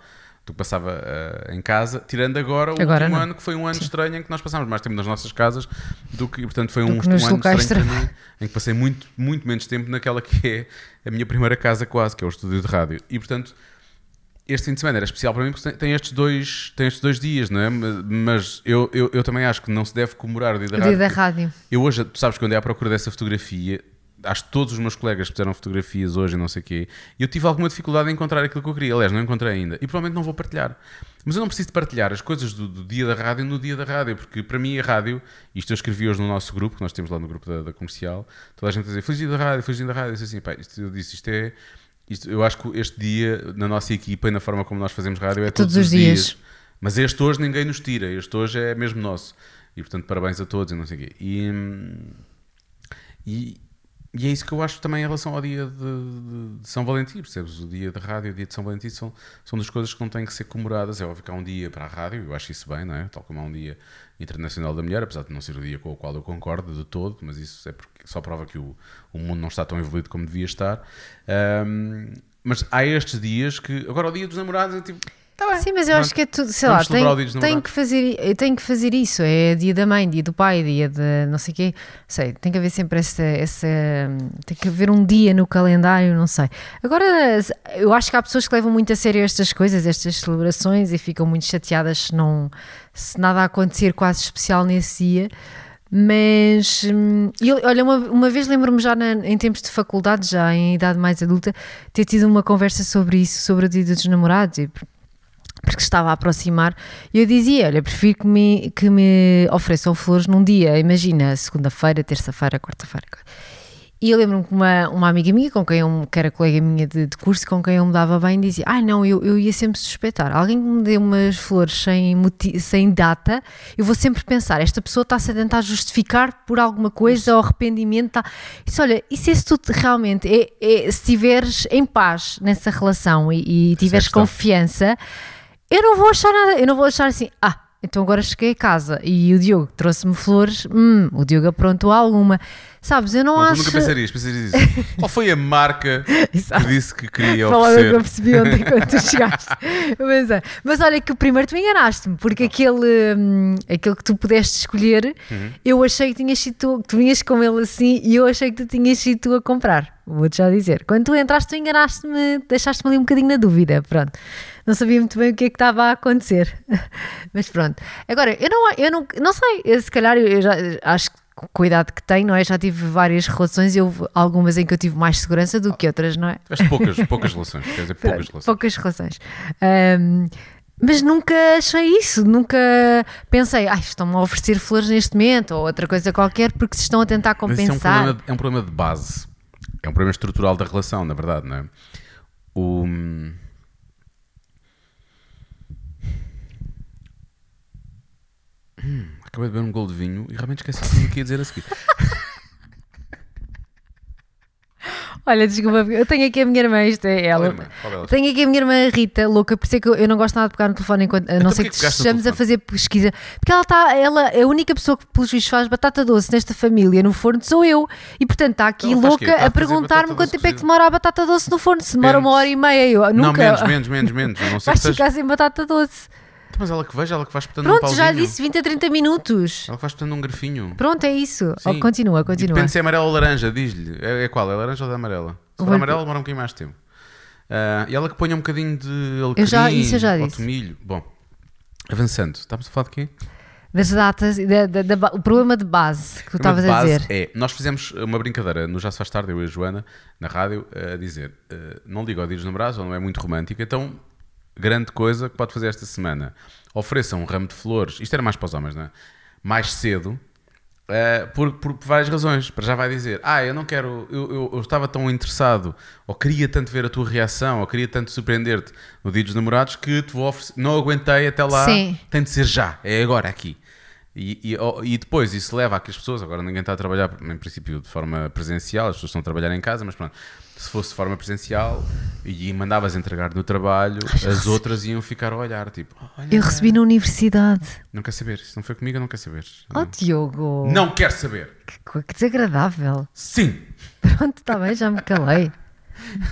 que passava uh, em casa, tirando agora o agora último não. ano, que foi um ano Sim. estranho em que nós passámos mais tempo nas nossas casas do que, portanto, foi um, um ano estranho para mim, em que passei muito, muito menos tempo naquela que é a minha primeira casa quase, que é o estúdio de rádio. E, portanto, este fim de semana era especial para mim porque tem, estes dois, tem estes dois dias, não é? Mas eu, eu, eu também acho que não se deve comemorar o dia da o rádio. Dia da rádio. Eu hoje, tu sabes que andei à procura dessa fotografia, acho que todos os meus colegas fizeram fotografias hoje e não sei o quê, e eu tive alguma dificuldade em encontrar aquilo que eu queria. Aliás, não encontrei ainda. E provavelmente não vou partilhar. Mas eu não preciso de partilhar as coisas do, do, dia da rádio no dia da rádio, porque para mim a rádio, isto eu escrevi hoje no nosso grupo, que nós temos lá no grupo da, da comercial, toda a gente a dizer, feliz dia da rádio, feliz dia da rádio. Eu, disse assim, pá, isto, eu disse, isto é. Isto, eu acho que este dia, na nossa equipa e na forma como nós fazemos rádio, é todos, todos os dias. dias. Mas este hoje ninguém nos tira, este hoje é mesmo nosso. E portanto, parabéns a todos e não sei o quê. E, hum, e, e é isso que eu acho também em relação ao dia de, de, de, São Valentim, percebes? O dia da rádio e o dia de São Valentim são, são das coisas que não têm que ser comemoradas. É óbvio que há um dia para a rádio, eu acho isso bem, não é? Tal como há um dia internacional da mulher, apesar de não ser o dia com o qual eu concordo de todo, mas isso é porque só prova que o, o mundo não está tão evoluído como devia estar. Um, mas há estes dias que. Agora, o dia dos namorados é tipo Tá bem. Sim, mas eu acho que é tudo, sei Vamos lá, tem, tem que fazer, tem que fazer isso. É dia da mãe, dia do pai, dia de não sei o quê. Sei, tem que haver sempre essa, essa. Tem que haver um dia no calendário, não sei. Agora, eu acho que há pessoas que levam muito a sério estas coisas, estas celebrações e ficam muito chateadas se, não, se nada acontecer quase especial nesse dia. Mas, hum, eu, olha, uma, uma vez lembro-me já na, em tempos de faculdade, já em idade mais adulta, ter tido uma conversa sobre isso, sobre o dia dos namorados. E porque estava a aproximar, e eu dizia: Olha, prefiro que me, que me ofereçam flores num dia, imagina, segunda-feira, terça-feira, quarta-feira. E eu lembro-me que uma, uma amiga minha, com quem eu, que era colega minha de, de curso, com quem eu me dava bem, dizia: Ai, ah, não, eu, eu ia sempre suspeitar. Alguém que me dê umas flores sem, sem data, eu vou sempre pensar: esta pessoa está-se a tentar justificar por alguma coisa ou arrependimento. Tá. Isso, olha, e se tu realmente, é, é, se estiveres em paz nessa relação e, e tiveres confiança eu não vou achar nada, eu não vou achar assim, ah, então agora cheguei a casa e o Diogo trouxe-me flores, hum, o Diogo aprontou alguma. Sabes, eu não, não acho. Tu nunca pensarias, pensarias isso. Qual foi a marca que disse que queria Fala oferecer? que eu percebi ontem quando tu chegaste. mas, é. mas olha que primeiro tu enganaste-me, porque aquele, hum, aquele que tu pudeste escolher, uhum. eu achei que tinhas sido tu, tu vinhas com ele assim e eu achei que tu tinhas sido tu a comprar. Vou-te já dizer. Quando tu entraste, tu enganaste-me, deixaste-me ali um bocadinho na dúvida. Pronto não sabia muito bem o que é que estava a acontecer. Mas pronto. Agora, eu não, eu não, não sei, eu, se calhar eu já acho que idade que tenho, não é? Já tive várias relações e houve algumas em que eu tive mais segurança do que outras, não é? Tiveste poucas, poucas relações, quer dizer, poucas relações. Poucas relações. Um, mas nunca achei isso, nunca pensei, ai, estão-me a oferecer flores neste momento ou outra coisa qualquer porque se estão a tentar compensar. É um problema, é um problema de base, é um problema estrutural da relação, na verdade, não é? O Hum, acabei de beber um gol de vinho e realmente esqueci tudo o que ia dizer a seguir. Olha, desculpa, eu tenho aqui a minha irmã, isto é ela. Qual irmã? Qual tenho aqui a minha irmã Rita, louca, por isso é que eu, eu não gosto nada de pegar no telefone enquanto, a não então ser que, que estejamos a fazer pesquisa. Porque ela está, ela, a única pessoa que pelos juízes faz batata doce nesta família no forno sou eu. E portanto está aqui então, louca a, a perguntar-me quanto tempo é que demora a batata doce no forno. Se demora menos. uma hora e meia, eu nunca. Não, menos, menos, menos, menos. Não sei Vais ficar sem batata doce. Mas ela que veja, ela que faz espetando Pronto, um pauzinho. já disse 20 a 30 minutos. Ela que faz espetando um grafinho. Pronto, é isso. Oh, continua, continua. depende se é amarela ou laranja, diz-lhe. É, é, qual? É laranja ou da amarela? Se for amarela, demora um bocadinho mais tempo. Uh, e ela que ponha um bocadinho de alecrim eu já, isso eu já disse. tomilho. Bom, avançando. Estamos a falar de quê? das datas, da, da, da, o problema de base que tu estavas a dizer. É, nós fizemos uma brincadeira no Já se faz tarde, eu e a Joana, na rádio, a dizer: uh, não liga ao dia dos namorados, ou não é muito romântico, então, grande coisa que pode fazer esta semana. Ofereçam um ramo de flores, isto era mais para os homens, não é? Mais cedo, Uh, por, por, várias razões. Para já vai dizer, ah, eu não quero, eu, eu, eu, estava tão interessado, ou queria tanto ver a tua reação, ou queria tanto surpreender-te no dia dos namorados, que te vou oferecer, não aguentei até lá, Sim. tem de ser já, é agora aqui. E, e, e, depois isso leva a que as pessoas, agora ninguém está a trabalhar, em princípio, de forma presencial, as pessoas estão a trabalhar em casa, mas pronto, se fosse de forma presencial e mandavas entregar no trabalho, Ai, as outras iam ficar a olhar, tipo, eu recebi na universidade. Não quer saber, se não foi comigo, eu não quero saber. Oh, Diogo. Não quero saber. Que, que desagradável. Sim. Pronto, está bem, já me calei.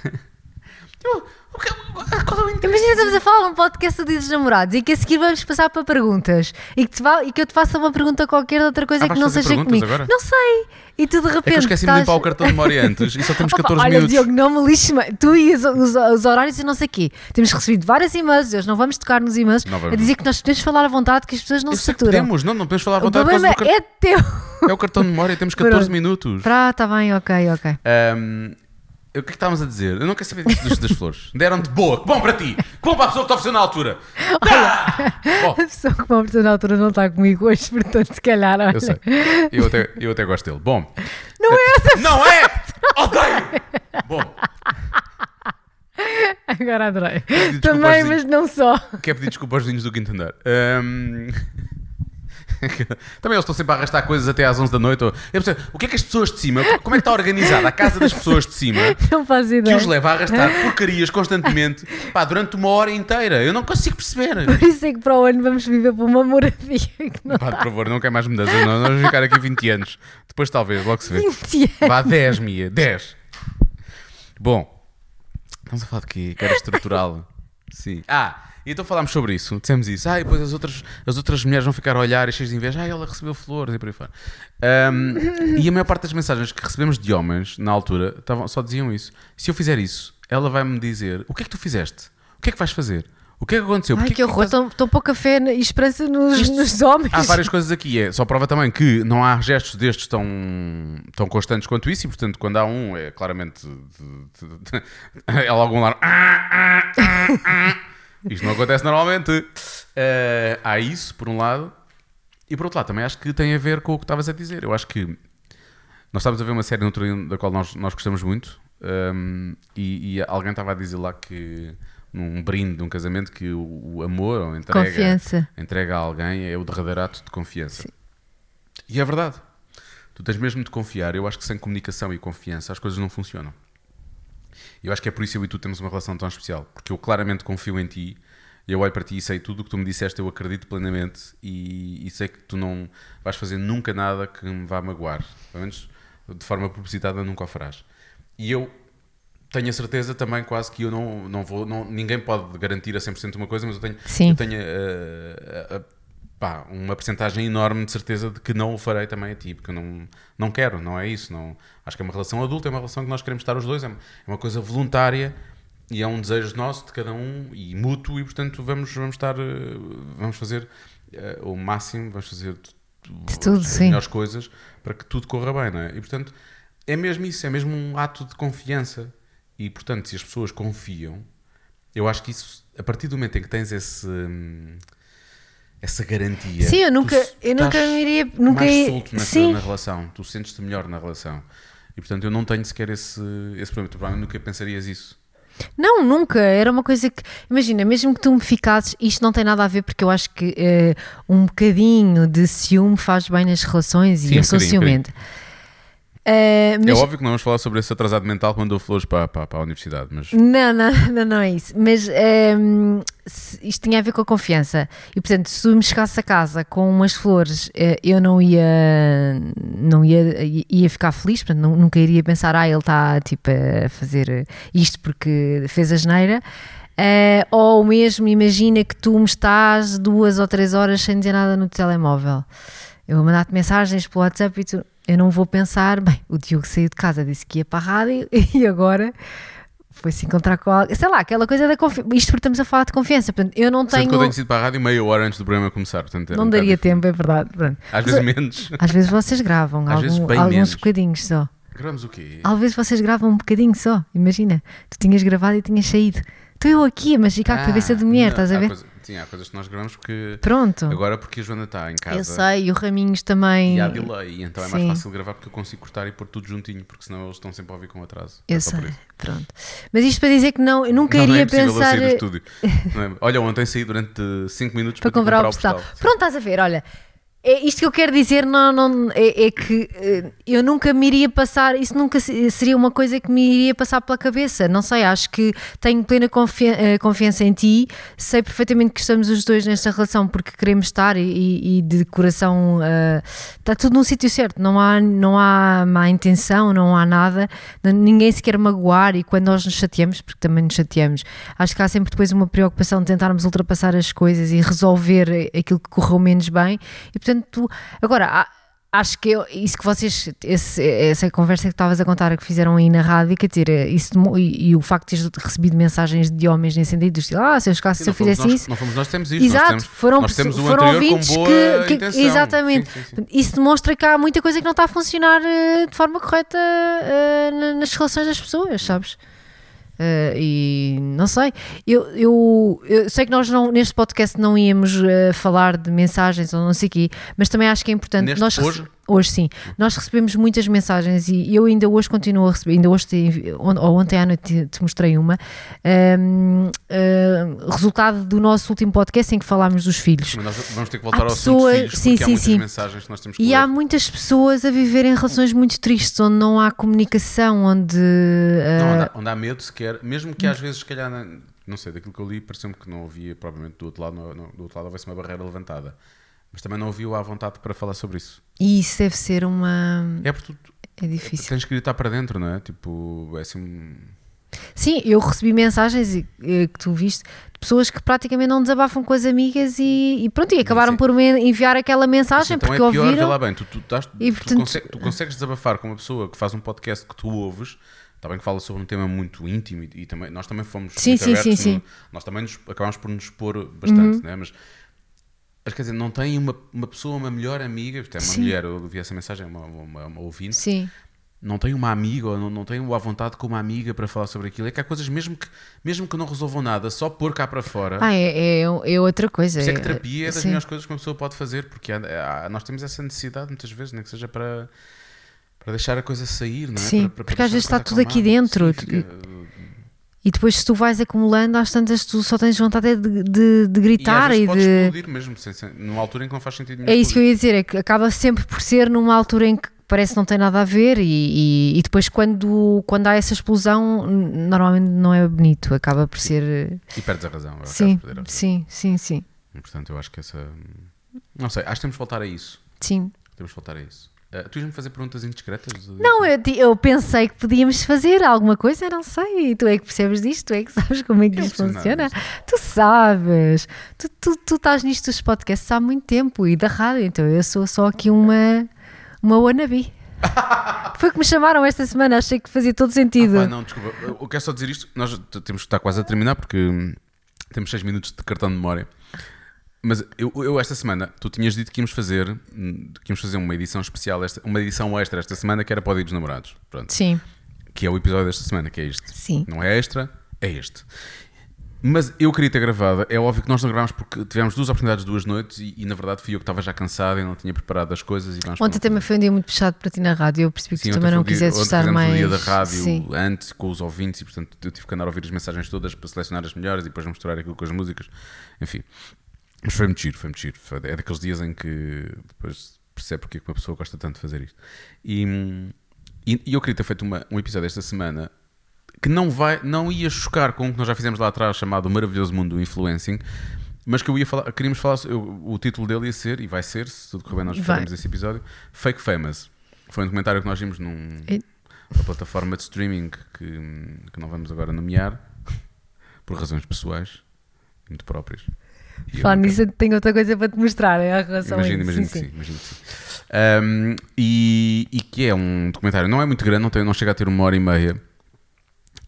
eu, Imagina, estamos a falar num podcast Dia dos Namorados e que a seguir vamos passar para perguntas e que, te e que eu te faça uma pergunta qualquer de outra coisa ah, que não seja comigo. Agora? Não sei. E tu de repente. É que eu esqueci-me estás... de limpar o cartão de memória antes e só temos 14 Opa, olha, minutos. Diogo, não me lixe. Tu e os, os, os, horários e não sei o quê. Temos recebido vários e-mails, hoje não vamos tocar nos e-mails a dizer que nós podemos falar à vontade, que as pessoas não eu se saturam. podemos, não, não podemos falar à vontade. O problema é teu. É o cartão de memória, temos 14 minutos. Tá, tá bem, ok, ok. Um, o que é que estávamos a dizer? Eu não quero saber disso das, flores. Deram-te boa, que bom para ti, que bom para a pessoa que te ofereceu na altura. Olha, a pessoa que me ofereceu na altura não está comigo hoje, portanto, se calhar. Olha. Eu sei, eu até, eu até gosto dele. Bom, não é essa Não é! Odeio! Bom, agora adorei. Também, mas não só. Quer pedir desculpa aos vizinhos do quinto andar. Um... Também eles estão sempre a arrastar coisas até às 11 da noite. Eu percebo, o que é que as pessoas de cima, como é que está organizada a casa das pessoas de cima não faz ideia. que os leva a arrastar porcarias constantemente pá, durante uma hora inteira? Eu não consigo perceber. Por isso é que para o ano vamos viver por uma moradia. Pá, por favor, não quer mais mudanças. Não, vamos ficar aqui 20 anos. Depois talvez, logo se vê. 20 anos. Vá 10, Mia, 10. Bom, estamos a falar de quê? Que era estrutural. Sim. Ah, e então falámos sobre isso, dissemos isso. Ah, e depois as outras, as outras mulheres vão ficar a olhar e cheias de inveja. Ah, ela recebeu flores e por aí fora. Um, e a maior parte das mensagens que recebemos de homens na altura tavam, só diziam isso. Se eu fizer isso, ela vai-me dizer: O que é que tu fizeste? O que é que vais fazer? O que é que aconteceu? Ai, que horror, estou estás... pouca fé e esperança nos, Isto, nos, homens. Há várias coisas aqui. É, só prova também que não há gestos destes tão, tão constantes quanto isso, e portanto, quando há um, é claramente. De, de, de, é logo um lado. Isto não acontece normalmente. Uh, há isso, por um lado. E por outro lado, também acho que tem a ver com o que estavas a dizer. Eu acho que nós estávamos a ver uma série no outro da qual nós, nós gostamos muito. Um, e, e, alguém estava a dizer lá que num brinde de um casamento que o, o amor ou entrega, confiança. entrega a alguém é o derradeiro ato de confiança. Sim. E é verdade. Tu tens mesmo de confiar. Eu acho que sem comunicação e confiança as coisas não funcionam. Eu acho que é por isso que eu e tu temos uma relação tão especial, porque eu claramente confio em ti, eu olho para ti e sei tudo o que tu me disseste, eu acredito plenamente e, e, sei que tu não vais fazer nunca nada que me vá magoar, pelo menos de forma propositada nunca o farás. E eu tenho a certeza também quase que eu não, não vou, não, ninguém pode garantir a 100% uma coisa, mas eu tenho, Sim. eu tenho a, a, a pá, uma percentagem enorme de certeza de que não o farei também a ti, porque eu não, não quero, não é isso. Não, acho que é uma relação adulta, é uma relação que nós queremos estar os dois, é uma, é uma coisa voluntária e é um desejo nosso, de cada um, e mútuo, e portanto vamos, vamos estar, eh, vamos fazer uh, o máximo, vamos fazer de tudo, as, as melhores coisas para que tudo corra bem, não é? E portanto é mesmo isso, é mesmo um ato de confiança. E portanto, se as pessoas confiam, eu acho que isso, a partir do momento em que tens esse. Hum, essa garantia. Sim, eu nunca, eu nunca me iria. Nunca mais solto na, relação, tu sentes-te melhor na relação. E portanto eu não tenho sequer esse, esse problema. Tu provavelmente nunca pensarias isso. Não, nunca. Era uma coisa que. Imagina, mesmo que tu me ficasses, isto não tem nada a ver porque eu acho que uh, um bocadinho de ciúme faz bem nas relações e Sim, eu sou um ciumenta. Um Uh, mas... É óbvio que não vamos falar sobre esse atrasado mental quando dou flores para, para, para a universidade, mas... Não, não, não, não é isso. Mas um, ehm, isto tinha a ver com a confiança. E, portanto, se me chegasse a casa com umas flores, eh, eu não ia, não ia, ia ficar feliz, portanto, nunca iria pensar, ah, ele está, tipo, a fazer isto porque fez a geneira. Uh, ou mesmo, imagina que tu me estás duas ou três horas sem dizer nada no telemóvel. Eu vou mandar-te mensagens pelo WhatsApp e tu eu não vou pensar, bem, o Diogo saiu de casa, disse que ia para a rádio e agora foi se encontrar com alguém, sei lá, aquela coisa da confiança. Isto porque estamos a falar de confiança. Portanto, eu não Sendo tenho. que eu tenho sido para a rádio meia hora antes do programa começar. Portanto, Não um daria tempo, é verdade. Pronto. Às vezes menos. Às vezes vocês gravam vezes algum- bem alguns menos. bocadinhos só. Gravamos o quê? Às vezes vocês gravam um bocadinho só. Imagina, tu tinhas gravado e tinhas saído. Estou eu aqui a magicar a cabeça de mulher, não, estás a ver? coisa- sim, há coisas que nós gravamos porque. Pronto. Agora porque a Joana está em casa. eu sei, e o Raminhos também. E há delay, então é mais fácil gravar porque eu consigo cortar e pôr tudo juntinho, porque senão eles estão sempre a ouvir com atraso. Eu É só por sei, pronto. Mas isto para dizer que não, eu nunca Não, não iria é impossível eu pensar sair do estúdio. Não é? Olha, ontem saí durante 5 minutos para para, te comprar o postal. postal. Pronto, estás a ver, olha. É isto que eu quero dizer não, não, é, é que eh, eu nunca me iria passar, isso nunca se- seria uma coisa que me iria passar pela cabeça. Não sei, acho que tenho plena confia- eh, confiança em ti, sei perfeitamente que estamos os dois nesta relação porque queremos estar e, e- de coração eh, está tudo no sítio certo, não há, não há má intenção, não há nada, ninguém se quer magoar e quando nós nos chateamos, porque também nos chateamos, acho que há sempre depois uma preocupação de tentarmos ultrapassar as coisas e resolver aquilo que correu menos bem. E portanto tu- agora Acho que eu- isso que vocês, esse- essa conversa que estavas a contar que fizeram aí na rádio, quer dizer, isso demo- e, e o facto de teres recebido mensagens de homens nesse sentido, do estilo, ah, se eu chegasse, se eu fizesse nós- isso, Não fomos nós temos isto. Exato, temos, foram, temos foram ouvintes que, que- exatamente. Sim, sim, sim. Isso demonstra que há muita coisa que não está a funcionar eh, de forma correta eh, na- nas relações das pessoas, sabes? Eh, e não sei, eu, eu, eu sei que nós não, neste podcast não íamos eh, falar de mensagens ou não sei o quê, mas também acho que é importante. Neste nós hoje? Hoje sim, nós recebemos muitas mensagens e eu ainda hoje continuo a receber, ainda hoje, ou ontem à noite te, mostrei uma, ehm, eh, resultado do nosso último podcast em que falámos dos filhos. Mas nós vamos ter que voltar Há ao assunto pessoas- de filhos, sim, porque há sim, muitas sim. mensagens que nós temos que E ler. há muitas pessoas a viverem relações muito tristes, onde não há comunicação, onde. eh, Não, onde, há, onde há medo sequer, mesmo que às vezes, se calhar, não, sei, daquilo que eu li, pareceu-me que não havia, provavelmente do outro lado, não- do outro lado houvesse uma barreira levantada. Mas também não ouviu à vontade para falar sobre isso. E isso deve ser uma. É porque tu É difícil. tens que gritar para dentro, não é? Tipo, é assim. um- Sim, eu recebi mensagens e, que tu viste de pessoas que praticamente não desabafam com as amigas e, e pronto, e acabaram Sim. por me enviar aquela mensagem então porque é pior, vê ouviram. lá bem, tu, tu, estás- E, tu portanto- conse- tu consegues desabafar com uma pessoa que faz um podcast que tu ouves, está bem que fala sobre um tema muito íntimo e, também, nós também fomos Sim, sim, abertos sim, no- sim. nós também nos, acabámos por nos expor Uhum. bastante, né? mas mas quer dizer, não tem uma, uma pessoa, uma melhor amiga, isto é uma Sim. mulher, eu vi essa mensagem, é uma, uma, uma ouvinte, Sim, não tem uma amiga, ou não, não tem à vontade com uma amiga para falar sobre aquilo. É que há coisas mesmo que, mesmo que não resolvam nada, só pôr cá para fora. ah, é, é, é outra coisa. Por isso é que terapia é das sim. melhores coisas que uma pessoa pode fazer, porque há- há- nós temos essa necessidade muitas vezes, nem que seja para, para deixar a coisa sair, não é? Sim, Para- para porque às vezes está tudo aqui dentro. Sim, fica- E depois, se tu vais acumulando, às tantas, tu só tens vontade é de, de, de e gritar e, pode de. explodir mesmo, sem, sem, numa altura em que não faz sentido nenhum. É isso que eu ia dizer, é que acaba sempre por ser numa altura em que parece que não tem nada a ver e, e, e depois quando, quando há essa explosão normalmente não é bonito, acaba por ser E perdes a razão. sim, a razão. sim, sim, sim, E, Portanto, eu acho que essa. Não sei, acho que temos de voltar a isso. sim. Temos de voltar a isso. Uh, tu ias-me fazer perguntas indiscretas? Não, eu, ti- eu pensei que podíamos fazer alguma coisa, não sei, tu é que percebes disto, tu é que sabes como é que Eu isto percebo nada funciona, tu sabes, tu, tu, tu estás nisto dos podcasts há muito tempo e da rádio, então eu sou só aqui uma, uma wannabe. Foi que me chamaram esta semana, achei que fazia todo sentido. Ah, pá, não, desculpa. Eu eu quero só dizer isto. Nós temos que estar quase a terminar porque hum, temos 6 minutos de cartão de memória. Mas eu, eu esta semana, tu tinhas dito que íamos fazer, que íamos fazer uma edição especial, esta, uma edição extra esta semana que era para o Dia dos Namorados. Pronto. Sim, Que é o episódio desta semana, que é este. Sim. Não é extra, é este. Mas eu queria ter gravado. É óbvio que nós não gravámos porque tivemos duas oportunidades, duas noites, e, e, na verdade fui eu que estava já cansado e não tinha preparado as coisas. E ontem também foi um dia muito puxado para ti na rádio, eu percebi que Sim, tu também não dia- quisesse estar mais... o dia da rádio Sim. antes com os ouvintes e portanto eu tive que andar a ouvir as mensagens todas para selecionar as melhores e depois misturar aquilo com as músicas. Enfim. Mas foi muito giro, foi muito giro. Foi- É daqueles dias em que depois percebe porque é que uma pessoa gosta tanto de fazer isto. E, e, e eu queria ter feito uma- um episódio esta semana que não, vai, não ia chocar com o que nós já fizemos lá atrás, chamado O Maravilhoso Mundo do Influencing, mas que eu ia falar, queríamos falar, eu- o título dele ia ser, e vai ser, se tudo correr bem, nós faremos esse episódio, Fake Famous. Foi um documentário que nós vimos num, E- uma plataforma de streaming que, que não vamos agora nomear, por razões pessoais, muito próprias. Quero- nisso, eu tenho outra coisa para te mostrar em relação Imagino, a isso. imagino Sim, que sim. sim, imagino que sim. Um, e, e que é um documentário, não é muito grande, não, tem, não chega a ter uma hora e meia,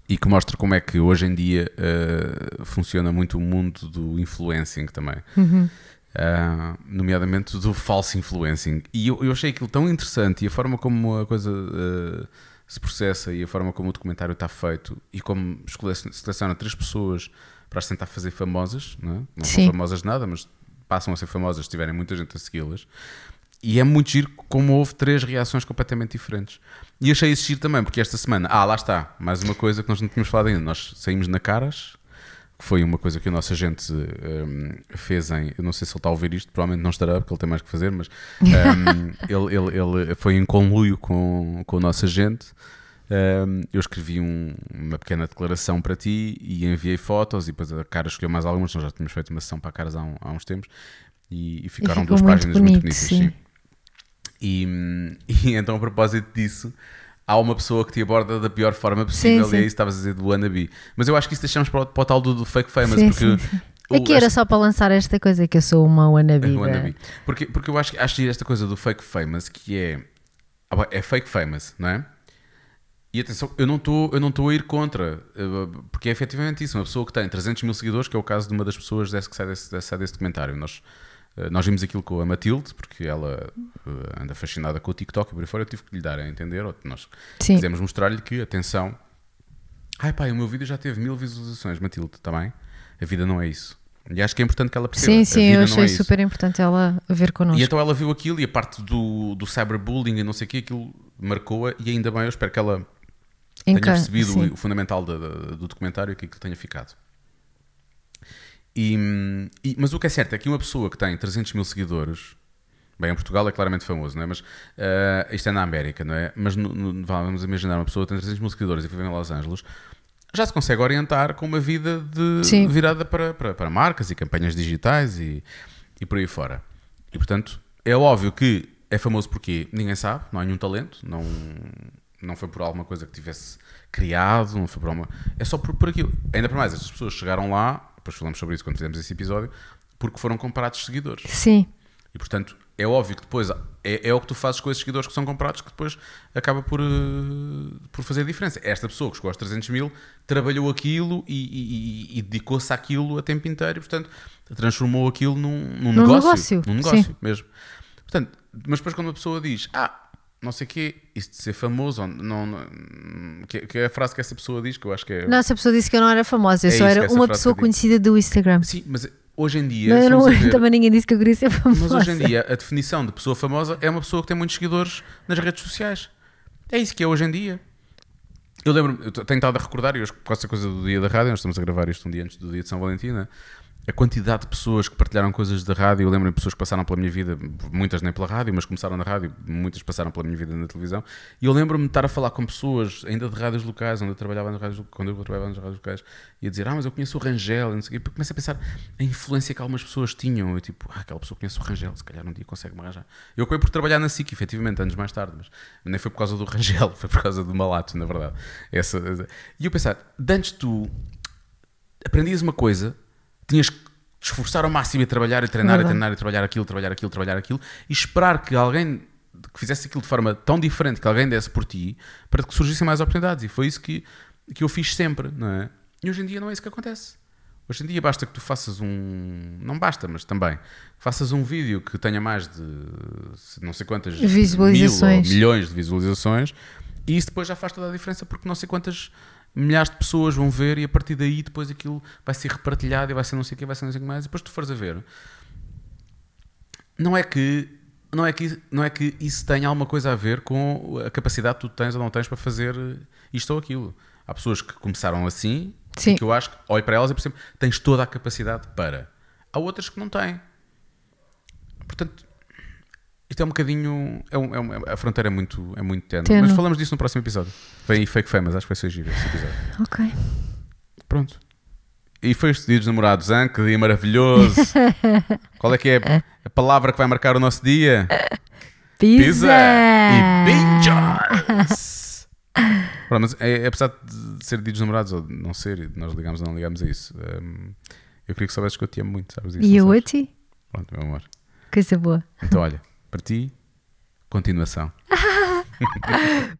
e que mostra como é que hoje em dia uh, funciona muito o mundo do influencing também. Uhum. Uh, nomeadamente do falso influencing. E eu, eu, achei aquilo tão interessante e a forma como a coisa uh, se processa e a forma como o documentário está feito e como seleciona três pessoas para as tentar fazer famosas, não, é? não são famosas de nada, mas passam a ser famosas se tiverem muita gente a segui-las. E é muito giro como houve três reações completamente diferentes. E achei isso giro também, porque esta semana, ah, lá está, mais uma coisa que nós não tínhamos falado ainda. Nós saímos na Caras, que foi uma coisa que o nosso agente um, fez em. Eu não sei se ele está a ouvir isto, provavelmente não estará, porque ele tem mais que fazer, mas um, ele, ele, ele foi em conluio com, com o nosso agente. Eu escrevi um, uma pequena declaração para ti e enviei fotos e depois a cara escolheu mais algumas, nós já tínhamos feito uma sessão para a Caras há, um, há uns tempos e, e ficaram e duas muito páginas bonito, muito bonitas. Sim. Sim. E, e, então, a propósito disso, há uma pessoa que te aborda da pior forma possível sim, sim. e é isso que estavas a dizer do wannabe. Mas eu acho que isso deixamos para o, para o tal do, do, fake famous, porque. Aqui era só para lançar esta coisa que eu sou uma wannabe. wannabe. Porque, porque eu acho, acho esta coisa do fake famous que é. É fake famous, não é? E atenção, eu não estou a ir contra, eh, porque é efetivamente isso. Uma pessoa que tem 300 mil seguidores, que é o caso de uma das pessoas que sai desse, sai desse documentário. Nós eh, nós vimos aquilo com a Matilde, porque ela eh, anda fascinada com o TikTok e por aí fora eu tive que lhe dar a entender, ou nós Sim. quisemos mostrar-lhe que, atenção, ai pai, o meu vídeo já teve mil visualizações, Matilde, está bem? A vida não é isso. E acho que é importante que ela perceba. Sim, sim, eu achei é super importante ela ver connosco. E então ela viu aquilo e a parte do, do cyberbullying e não sei o que, aquilo marcou-a e ainda bem, eu espero que ela tenha percebido o, o, fundamental do, do documentário e que aquilo tenha ficado. E, e, mas o que é certo é que uma pessoa que tem 300 mil seguidores, bem, em Portugal é claramente famoso, não é? Mas uh, isto é na América, não é? Mas no, no, vamos imaginar uma pessoa que tem 300 mil seguidores e vive em Los Angeles, já se consegue orientar com uma vida de, virada para, para, para, marcas e campanhas digitais e, e por aí fora. E portanto, é óbvio que é famoso porque ninguém sabe, não há nenhum talento, não, não foi por alguma coisa que tivesse criado, não foi por uma. É só por, por aquilo. Ainda por mais, as pessoas chegaram lá depois falamos sobre isso quando fizemos esse episódio, porque foram comprados seguidores. Sim. E portanto, é óbvio que depois é, é o que tu fazes com esses seguidores que são comprados que depois acaba por, uh, por fazer a diferença. Esta pessoa que chegou aos 300 mil trabalhou aquilo e, e, e dedicou-se àquilo a tempo inteiro e, portanto, transformou aquilo num, num, num negócio, negócio. Num negócio Sim. mesmo. Portanto, mas depois quando uma pessoa diz, ah, não sei o quê, isso de ser famoso, não, não que, que, é a frase que essa pessoa diz, que eu acho que é. Não, essa pessoa disse que eu não era famosa, eu é só era uma pessoa conhecida do Instagram. Sim, mas hoje em dia. Não, não, ver, também ninguém disse que eu queria ser famosa. Mas hoje em dia a definição de pessoa famosa é uma pessoa que tem muitos seguidores nas redes sociais. É isso que é hoje em dia. Eu lembro, eu tenho estado a recordar, e hoje, com essa coisa do dia da rádio, nós estamos a gravar isto um dia antes do dia de São Valentim, né? A quantidade de pessoas que partilharam coisas da rádio, eu lembro de pessoas que passaram pela minha vida, muitas nem pela rádio, mas começaram na rádio, muitas passaram pela minha vida na televisão, e eu lembro-me de estar a falar com pessoas, ainda de rádios locais, onde eu trabalhava nas rádios, quando eu trabalhava nas rádios locais, e a dizer, ah, mas eu conheço o Rangel, e não sei o quê, comecei a pensar a influência que algumas pessoas tinham, eu tipo, ah, aquela pessoa conhece o Rangel, se calhar um dia consegue-me arranjar. Eu acabei por trabalhar na SIC, efetivamente, anos mais tarde, mas nem foi por causa do Rangel, foi por causa do Malato, na verdade. Essa, e eu pensar, antes tu aprendias uma coisa, tinhas que esforçar ao máximo e trabalhar e treinar e treinar e trabalhar aquilo, trabalhar aquilo, trabalhar aquilo e esperar que alguém que fizesse aquilo de forma tão diferente que alguém desse por ti para que surgissem mais oportunidades. E foi isso que, que eu fiz sempre, não é? E hoje em dia não é isso que acontece. Hoje em dia basta que tu faças um. Não basta, mas também. Faças um vídeo que tenha mais de não sei quantas visualizações. mil ou milhões de visualizações e isso depois já faz toda a diferença porque não sei quantas milhares de pessoas vão ver e a partir daí depois aquilo vai ser repartilhado e vai ser não sei o que, vai ser não sei o que mais. E depois tu fores a ver, não é que não é que não é que isso tenha alguma coisa a ver com a capacidade que tu tens ou não tens para fazer isto ou aquilo. Há pessoas que começaram assim, Sim. que eu acho que olho para elas e por exemplo, tens toda a capacidade para. Há outras que não têm. Portanto, isto é um bocadinho. É um, é um, a fronteira é muito, é muito tenue. Mas falamos disso no próximo episódio. Vem fake famous, acho que vai ser giro esse episódio. Ok. Pronto. E foi este dia dos namorados, hein? que dia maravilhoso. Qual é que é a palavra que vai marcar o nosso dia? Pizza, Pizza e binges. Pronto, mas é, apesar de ser dia dos namorados, ou não ser, nós ligamos ou não ligamos a isso, um, eu queria que soubesses que eu te amo muito, sabes isso? E eu a ti? Pronto, meu amor. Coisa boa. Então, olha, para ti, continuação.